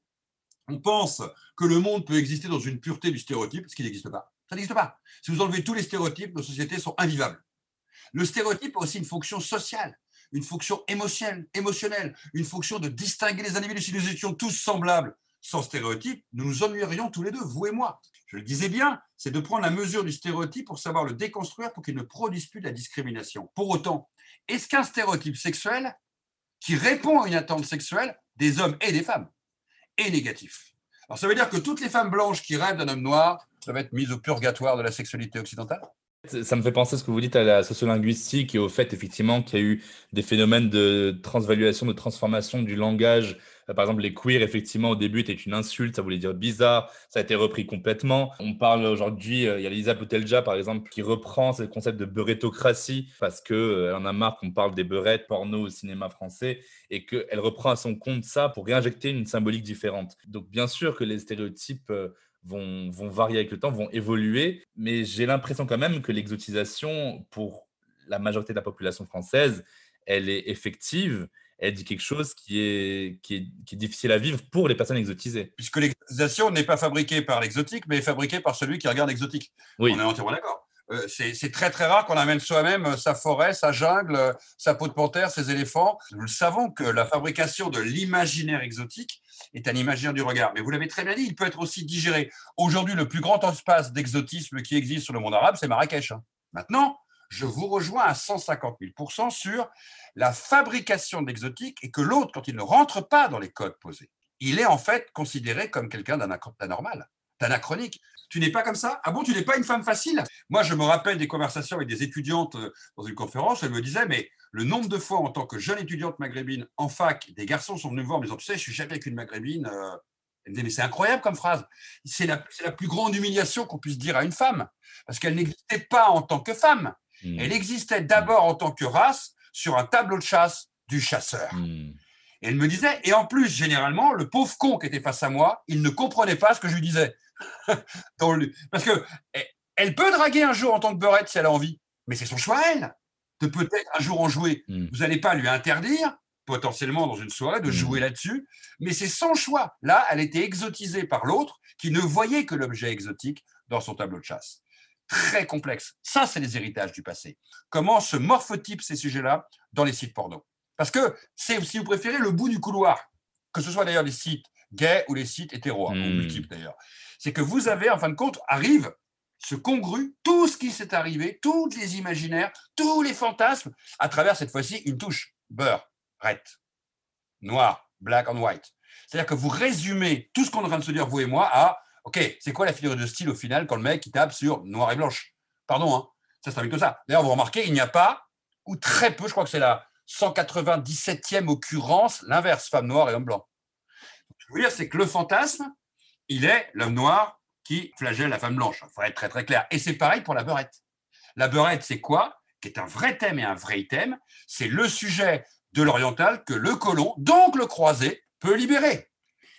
On pense que le monde peut exister dans une pureté du stéréotype, ce qui n'existe pas. Ça n'existe pas. Si vous enlevez tous les stéréotypes, nos sociétés sont invivables. Le stéréotype a aussi une fonction sociale une fonction émotionnelle, une fonction de distinguer les individus. Si nous étions tous semblables, sans stéréotype, nous nous ennuierions tous les deux, vous et moi. Je le disais bien, c'est de prendre la mesure du stéréotype pour savoir le déconstruire pour qu'il ne produise plus de la discrimination. Pour autant, est-ce qu'un stéréotype sexuel qui répond à une attente sexuelle des hommes et des femmes est négatif Alors ça veut dire que toutes les femmes blanches qui rêvent d'un homme noir doivent être mises au purgatoire de la sexualité occidentale? Ça me fait penser à ce que vous dites à la sociolinguistique et au fait effectivement qu'il y a eu des phénomènes de transvaluation, de transformation du langage. Euh, par exemple, les queers, effectivement, au début, étaient une insulte, ça voulait dire bizarre, ça a été repris complètement. On parle aujourd'hui, euh, il y a Lisa Poutelja, par exemple, qui reprend ce concept de beurétocratie parce qu'elle euh, en a marre qu'on parle des beurettes porno au cinéma français et qu'elle reprend à son compte ça pour réinjecter une symbolique différente. Donc, bien sûr que les stéréotypes vont varier avec le temps, vont évoluer, mais j'ai l'impression quand même que l'exotisation, pour la majorité de la population française, elle est effective elle dit quelque chose qui est, qui est, difficile à vivre pour les personnes exotisées. Puisque l'exotisation n'est pas fabriquée par l'exotique, mais fabriquée par celui qui regarde l'exotique. Oui. On est entièrement d'accord. Euh, c'est très très rare qu'on amène soi-même euh, sa forêt, sa jungle, euh, sa peau de panthère, ses éléphants. Nous le savons que la fabrication de l'imaginaire exotique est un imaginaire du regard. Mais vous l'avez très bien dit, il peut être aussi digéré. Aujourd'hui, le plus grand espace d'exotisme qui existe sur le monde arabe, c'est Marrakech. Hein. Maintenant, je vous rejoins à 150 000% sur la fabrication de l'exotique et que l'autre, quand il ne rentre pas dans les codes posés, il est en fait considéré comme quelqu'un d'anormal, d'anachronique. Tu n'es pas comme ça? Ah bon, tu n'es pas une femme facile? Moi, je me rappelle des conversations avec des étudiantes euh, dans une conférence, elles me disaient, mais le nombre de fois en tant que jeune étudiante maghrébine en fac, des garçons sont venus me voir en me disant, tu sais, je suis jamais avec une maghrébine. Euh. Elle me disait, mais c'est incroyable comme phrase. C'est la plus grande humiliation qu'on puisse dire à une femme, parce qu'elle n'existait pas en tant que femme. Hmm. Elle existait d'abord en tant que race sur un tableau de chasse du chasseur. Hmm. Et elle me disait, et en plus, généralement, le pauvre con qui était face à moi, il ne comprenait pas ce que je lui disais. *laughs* Parce que eh, elle peut draguer un jour en tant que beurette si elle a envie, mais c'est son choix elle de peut-être un jour en jouer. Hmm. Vous n'allez pas lui interdire, potentiellement dans une soirée, de jouer là-dessus, mais c'est son choix. Là, elle était exotisée par l'autre qui ne voyait que l'objet exotique dans son tableau de chasse très complexe. Ça, c'est les héritages du passé. Comment se morphotypent ces sujets-là dans les sites porno? Parce que c'est, si vous préférez, le bout du couloir, que ce soit d'ailleurs les sites gays ou les sites hétéros, hein, ou hmm. multiples d'ailleurs. C'est que vous avez, en fin de compte, arrive ce congru, tout ce qui s'est arrivé, tous les imaginaires, tous les fantasmes, à travers cette fois-ci une touche beurre, red, noir, black and white. C'est-à-dire que vous résumez tout ce qu'on est en train de se dire, vous et moi, à Ok, c'est quoi la figure de style au final quand le mec tape sur noir et blanche? Pardon, hein ça c'est que ça. D'ailleurs, vous remarquez, il n'y a pas, ou très peu, je crois que c'est la 197e occurrence, l'inverse, femme noire et homme blanc. Ce que je veux dire, c'est que le fantasme, il est l'homme noir qui flagelle la femme blanche. Il faut être très très clair. Et c'est pareil pour la beurette. La beurette, c'est quoi? Qui est un vrai thème et un vrai thème. C'est le sujet de l'oriental que le colon, donc le croisé, peut libérer.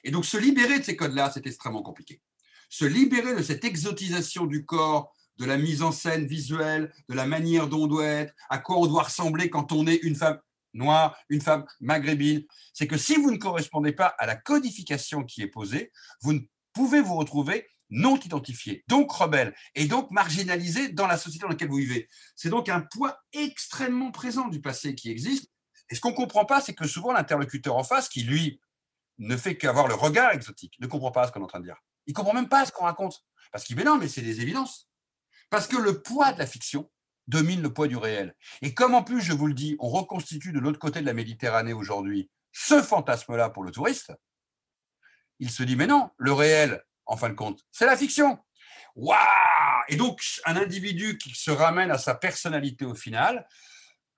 Et donc se libérer de ces codes-là, c'est extrêmement compliqué se libérer de cette exotisation du corps, de la mise en scène visuelle, de la manière dont on doit être, à quoi on doit ressembler quand on est une femme noire, une femme maghrébine, c'est que si vous ne correspondez pas à la codification qui est posée, vous ne pouvez vous retrouver non identifié, donc rebelle, et donc marginalisé dans la société dans laquelle vous vivez. C'est donc un poids extrêmement présent du passé qui existe. Et ce qu'on ne comprend pas, c'est que souvent l'interlocuteur en face, qui lui ne fait qu'avoir le regard exotique, ne comprend pas ce qu'on est en train de dire. Il ne comprend même pas ce qu'on raconte. Parce qu'il dit, mais non, mais c'est des évidences. Parce que le poids de la fiction domine le poids du réel. Et comme en plus, je vous le dis, on reconstitue de l'autre côté de la Méditerranée aujourd'hui ce fantasme-là pour le touriste, il se dit, mais non, le réel, en fin de compte, c'est la fiction. Waouh Et donc, un individu qui se ramène à sa personnalité au final,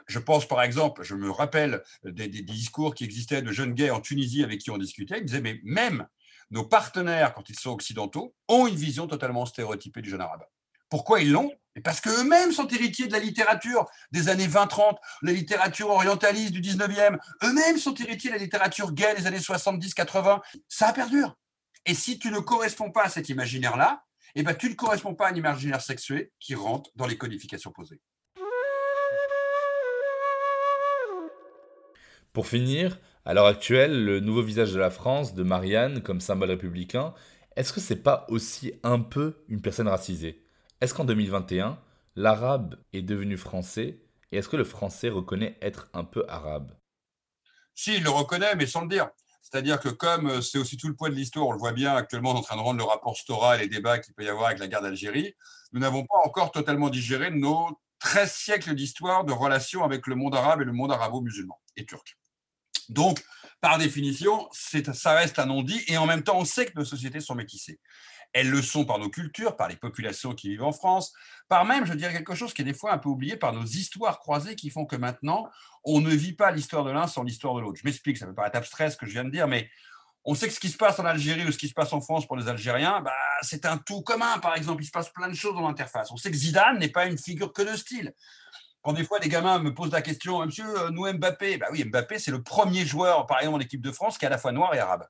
je pense par exemple, je me rappelle des, discours qui existaient de jeunes gays en Tunisie avec qui on discutait, ils disaient, mais même nos partenaires, quand ils sont occidentaux, ont une vision totalement stéréotypée du jeune arabe. Pourquoi ils l'ont? Parce qu'eux-mêmes sont héritiers de la littérature des années 20-30, la littérature orientaliste du 19e. Eux-mêmes sont héritiers de la littérature gay des années 70-80. Ça perdure. Et si tu ne corresponds pas à cet imaginaire-là, eh ben, tu ne corresponds pas à un imaginaire sexué qui rentre dans les codifications posées. Pour finir, à l'heure actuelle, le nouveau visage de la France, de Marianne comme symbole républicain, est-ce que c'est pas aussi un peu une personne racisée? Est-ce qu'en 2021, l'arabe est devenu français et est-ce que le français reconnaît être un peu arabe? Si, il le reconnaît, mais sans le dire. C'est-à-dire que comme euh, c'est aussi tout le poids de l'histoire, on le voit bien actuellement, en train de rendre le rapport Stora et les débats qu'il peut y avoir avec la guerre d'Algérie, nous n'avons pas encore totalement digéré nos 13 siècles d'histoire de relations avec le monde arabe et le monde arabo-musulman et turc. Donc, par définition, ça reste un non-dit, et en même temps, on sait que nos sociétés sont métissées. Elles le sont par nos cultures, par les populations qui vivent en France, par même, je dirais quelque chose qui est des fois un peu oublié, par nos histoires croisées qui font que maintenant, on ne vit pas l'histoire de l'un sans l'histoire de l'autre. Je m'explique, ça peut paraître abstrait ce que je viens de dire, mais on sait que ce qui se passe en Algérie ou ce qui se passe en France pour les Algériens, bah, c'est un tout commun. Par exemple, il se passe plein de choses dans l'interface. On sait que Zidane n'est pas une figure que de style. Quand des fois des gamins me posent la question, Monsieur, euh, nous Mbappé, bah oui, Mbappé, c'est le premier joueur, par exemple, en équipe de France qui est à la fois noir et arabe.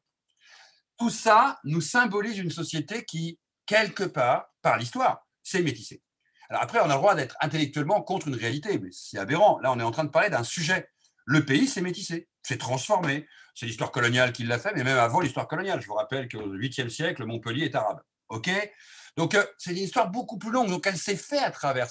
Tout ça nous symbolise une société qui, quelque part, par l'histoire, s'est métissée. Alors après, on a le droit d'être intellectuellement contre une réalité, mais c'est aberrant. Là, on est en train de parler d'un sujet. Le pays s'est métissé, s'est transformé. C'est l'histoire coloniale qui l'a fait, mais même avant l'histoire coloniale. Je vous rappelle qu'au 8e siècle, Montpellier est arabe. OK? Donc, euh, c'est une histoire beaucoup plus longue. Donc, elle s'est faite à travers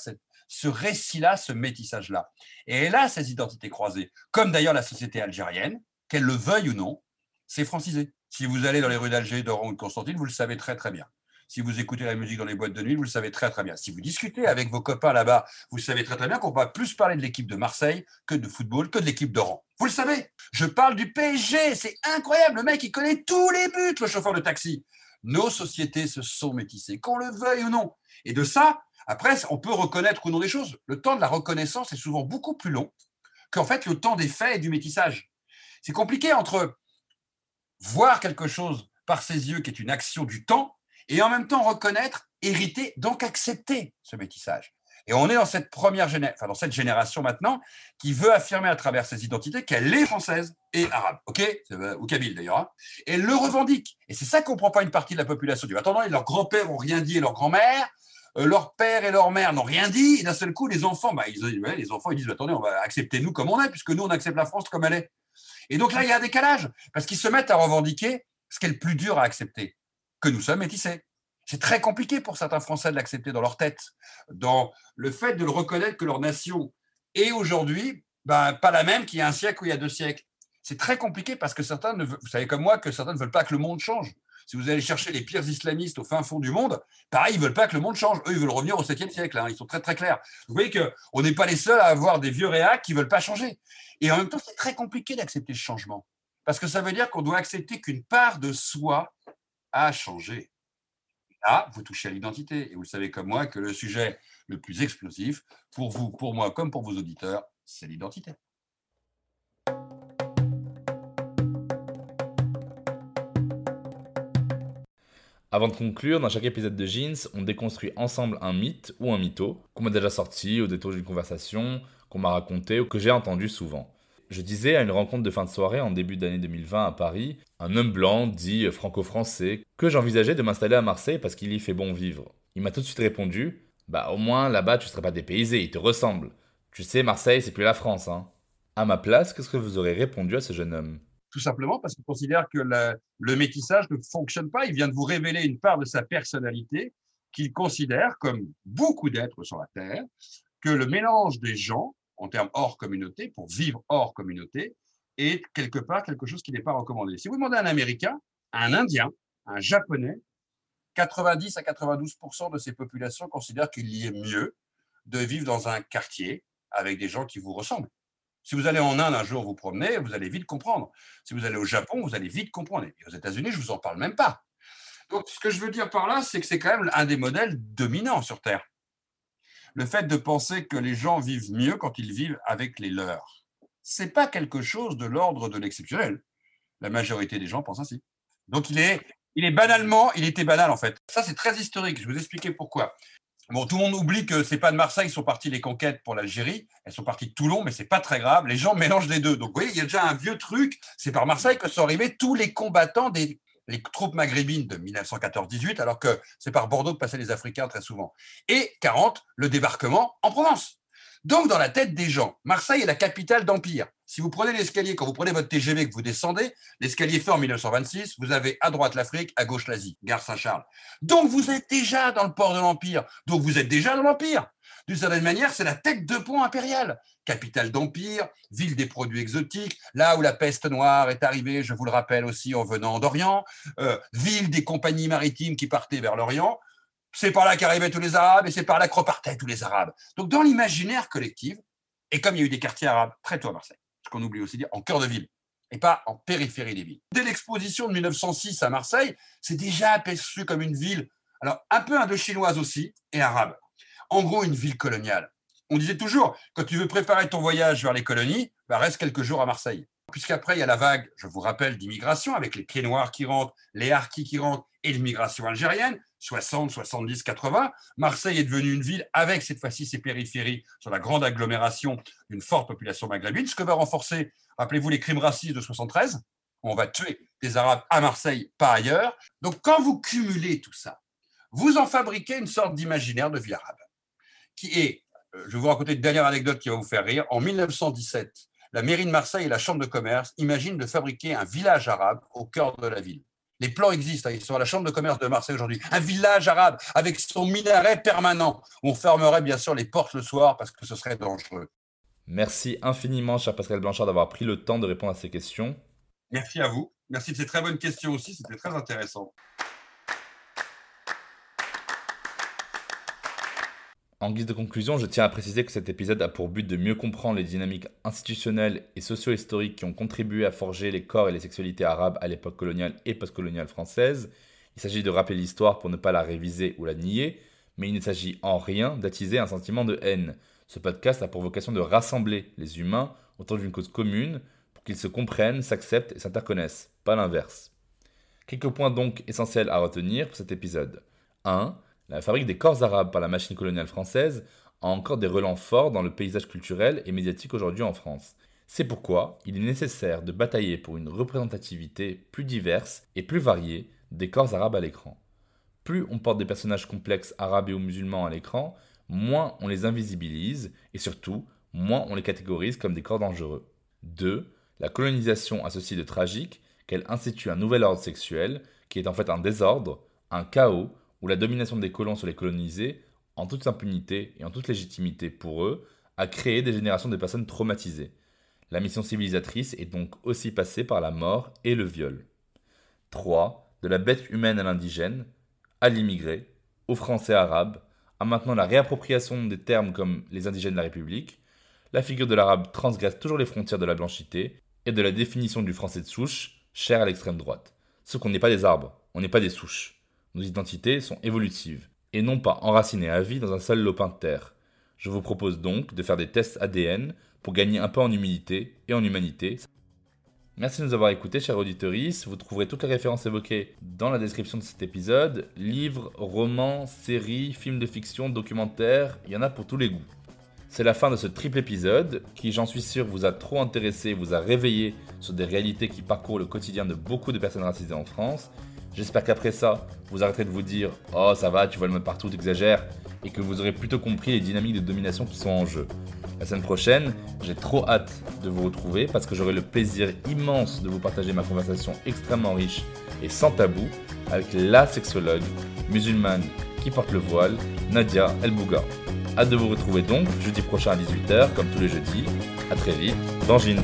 ce récit-là, ce métissage-là. Et elle a ces identités croisées, comme d'ailleurs la société algérienne, qu'elle le veuille ou non, c'est francisé. Si vous allez dans les rues d'Alger, d'Oran ou de Constantine, vous le savez très très bien. Si vous écoutez la musique dans les boîtes de nuit, vous le savez très très bien. Si vous discutez avec vos copains là-bas, vous savez très très bien qu'on va plus parler de l'équipe de Marseille que de football, que de l'équipe d'Oran. Vous le savez. Je parle du PSG. C'est incroyable. Le mec, il connaît tous les buts, le chauffeur de taxi. Nos sociétés se sont métissées, qu'on le veuille ou non. Et de ça, après, on peut reconnaître ou non des choses. Le temps de la reconnaissance est souvent beaucoup plus long qu'en fait le temps des faits et du métissage. C'est compliqué entre voir quelque chose par ses yeux qui est une action du temps et en même temps reconnaître, hériter, donc accepter ce métissage. Et on est dans cette première génération, dans cette génération maintenant, qui veut affirmer à travers ses identités qu'elle est française et arabe, ok, euh, ou kabyle d'ailleurs, hein. et elle le revendique. Et c'est ça qu'on comprend pas une partie de la population. Du attendant, leurs grands-pères ont rien dit et leur grand-mère, euh, leur père et leur mère n'ont rien dit, et d'un seul coup, les enfants, bah, ils, les enfants, ils disent attendez, on va accepter nous comme on est, puisque nous, on accepte la France comme elle est. Et donc là, il y a un décalage, parce qu'ils se mettent à revendiquer ce qui est le plus dur à accepter que nous sommes métissés. C'est très compliqué pour certains Français de l'accepter dans leur tête, dans le fait de le reconnaître que leur nation est aujourd'hui ben, pas la même qu'il y a un siècle ou il y a deux siècles. C'est très compliqué parce que certains, vous savez comme moi, que certains ne veulent pas que le monde change. Si vous allez chercher les pires islamistes au fin fond du monde, pareil, ils veulent pas que le monde change. Eux, ils veulent revenir au 7e siècle. Hein. Ils sont très, très clairs. Vous voyez qu'on n'est pas les seuls à avoir des vieux réacs qui veulent pas changer. Et en même temps, c'est très compliqué d'accepter ce changement. Parce que ça veut dire qu'on doit accepter qu'une part de soi a changé. Là, vous touchez à l'identité. Et vous savez comme moi que le sujet le plus explosif, pour vous, pour moi, comme pour vos auditeurs, c'est l'identité. Avant de conclure, dans chaque épisode de Jeans, on déconstruit ensemble un mythe ou un mytho qu'on m'a déjà sorti au détour d'une conversation, qu'on m'a raconté ou que j'ai entendu souvent. Je disais à une rencontre de fin de soirée en début d'année 2020 à Paris, un homme blanc, dit franco-français, que j'envisageais de m'installer à Marseille parce qu'il y fait bon vivre. Il m'a tout de suite répondu Bah au moins là-bas tu serais pas dépaysé, il te ressemble. Tu sais, Marseille c'est plus la France, hein. À ma place, qu'est-ce que vous aurez répondu à ce jeune homme? Tout simplement parce qu'il considère que le métissage ne fonctionne pas. Il vient de vous révéler une part de sa personnalité qu'il considère, comme beaucoup d'êtres sur la Terre, que le mélange des gens en termes hors communauté, pour vivre hors communauté, est quelque part quelque chose qui n'est pas recommandé. Si vous demandez à un Américain, à un Indien, à un Japonais, 90 à 92% de ces populations considèrent qu'il y est mieux de vivre dans un quartier avec des gens qui vous ressemblent. Si vous allez en Inde un jour vous promener, vous allez vite comprendre. Si vous allez au Japon, vous allez vite comprendre. Et aux États-Unis, je ne vous en parle même pas. Donc, ce que je veux dire par là, c'est que c'est quand même un des modèles dominants sur Terre le fait de penser que les gens vivent mieux quand ils vivent avec les leurs. C'est pas quelque chose de l'ordre de l'exceptionnel. La majorité des gens pensent ainsi. Donc il est, il est banalement, il était banal en fait. Ça c'est très historique. Je vais vous expliquer pourquoi. Bon, tout le monde oublie que c'est pas de Marseille sont parties les conquêtes pour l'Algérie. Elles sont parties de Toulon, mais c'est pas très grave. Les gens mélangent les deux. Donc, vous voyez, il y a déjà un vieux truc. C'est par Marseille que sont arrivés tous les combattants des les troupes maghrébines de 1914-18, alors que c'est par Bordeaux que passaient les Africains très souvent. Et 40, le débarquement en Provence. Donc, dans la tête des gens, Marseille est la capitale d'empire. Si vous prenez l'escalier, quand vous prenez votre TGV que vous descendez, l'escalier fait en 1926, vous avez à droite l'Afrique, à gauche l'Asie, gare Saint-Charles. Donc, vous êtes déjà dans le port de l'Empire. Donc, vous êtes déjà dans l'Empire. D'une certaine manière, c'est la tête de pont impériale. Capitale d'empire, ville des produits exotiques, là où la peste noire est arrivée, je vous le rappelle aussi en venant d'Orient, euh, ville des compagnies maritimes qui partaient vers l'Orient. C'est par là qu'arrivaient tous les Arabes et c'est par là que repartaient tous les Arabes. Donc dans l'imaginaire collectif, et comme il y a eu des quartiers arabes très tôt à Marseille, ce qu'on oublie aussi de dire, en cœur de ville, et pas en périphérie des villes. Dès l'exposition de 1906 à Marseille, c'est déjà aperçu comme une ville, alors un peu indochinoise aussi, et arabe. En gros, une ville coloniale. On disait toujours, quand tu veux préparer ton voyage vers les colonies, bah reste quelques jours à Marseille. Puisqu'après, il y a la vague, je vous rappelle, d'immigration avec les pieds noirs qui rentrent, les harkis qui rentrent et l'immigration algérienne, 60, 70, 80. Marseille est devenue une ville avec cette fois-ci ses périphéries sur la grande agglomération d'une forte population maghrébine, ce que va renforcer, rappelez-vous, les crimes racistes de 73. On va tuer des Arabes à Marseille, pas ailleurs. Donc quand vous cumulez tout ça, vous en fabriquez une sorte d'imaginaire de vie arabe, qui est, euh, je vais vous raconter une dernière anecdote qui va vous faire rire, en 1917, la mairie de Marseille et la chambre de commerce imaginent de fabriquer un village arabe au cœur de la ville. Les plans existent, hein, ils sont à la chambre de commerce de Marseille aujourd'hui. Un village arabe avec son minaret permanent. On fermerait bien sûr les portes le soir parce que ce serait dangereux. Merci infiniment, cher Pascal Blanchard, d'avoir pris le temps de répondre à ces questions. Merci à vous. Merci de ces très bonnes questions aussi, c'était très intéressant. En guise de conclusion, je tiens à préciser que cet épisode a pour but de mieux comprendre les dynamiques institutionnelles et socio-historiques qui ont contribué à forger les corps et les sexualités arabes à l'époque coloniale et postcoloniale française. Il s'agit de rappeler l'histoire pour ne pas la réviser ou la nier, mais il ne s'agit en rien d'attiser un sentiment de haine. Ce podcast a pour vocation de rassembler les humains autour d'une cause commune pour qu'ils se comprennent, s'acceptent et s'interconnaissent, pas l'inverse. Quelques points donc essentiels à retenir pour cet épisode. 1 la fabrique des corps arabes par la machine coloniale française a encore des relents forts dans le paysage culturel et médiatique aujourd'hui en France. C'est pourquoi il est nécessaire de batailler pour une représentativité plus diverse et plus variée des corps arabes à l'écran. Plus on porte des personnages complexes arabes et ou musulmans à l'écran, moins on les invisibilise et surtout, moins on les catégorise comme des corps dangereux. 2. La colonisation a ceci de tragique qu'elle institue un nouvel ordre sexuel qui est en fait un désordre, un chaos où la domination des colons sur les colonisés, en toute impunité et en toute légitimité pour eux, a créé des générations de personnes traumatisées. La mission civilisatrice est donc aussi passée par la mort et le viol. 3. De la bête humaine à l'indigène, à l'immigré, aux Français arabes, à maintenant la réappropriation des termes comme les indigènes de la République, la figure de l'arabe transgresse toujours les frontières de la blanchité et de la définition du français de souche, chère à l'extrême droite. Ce qu'on n'est pas des arbres, on n'est pas des souches. Nos identités sont évolutives, et non pas enracinées à vie dans un seul lopin de terre. Je vous propose donc de faire des tests ADN pour gagner un peu en humilité et en humanité. Merci de nous avoir écoutés, chers auditeurs. Vous trouverez toutes les références évoquées dans la description de cet épisode. Livres, romans, séries, films de fiction, documentaires, il y en a pour tous les goûts. C'est la fin de ce triple épisode qui, j'en suis sûr, vous a trop intéressé, vous a réveillé sur des réalités qui parcourent le quotidien de beaucoup de personnes racisées en France J'espère qu'après ça, vous arrêterez de vous dire Oh, ça va, tu vois le mode partout, t'exagères, et que vous aurez plutôt compris les dynamiques de domination qui sont en jeu. La semaine prochaine, j'ai trop hâte de vous retrouver parce que j'aurai le plaisir immense de vous partager ma conversation extrêmement riche et sans tabou avec la sexologue musulmane qui porte le voile, Nadia El Bouga. Hâte de vous retrouver donc jeudi prochain à 18h, comme tous les jeudis. A très vite dans Jeans.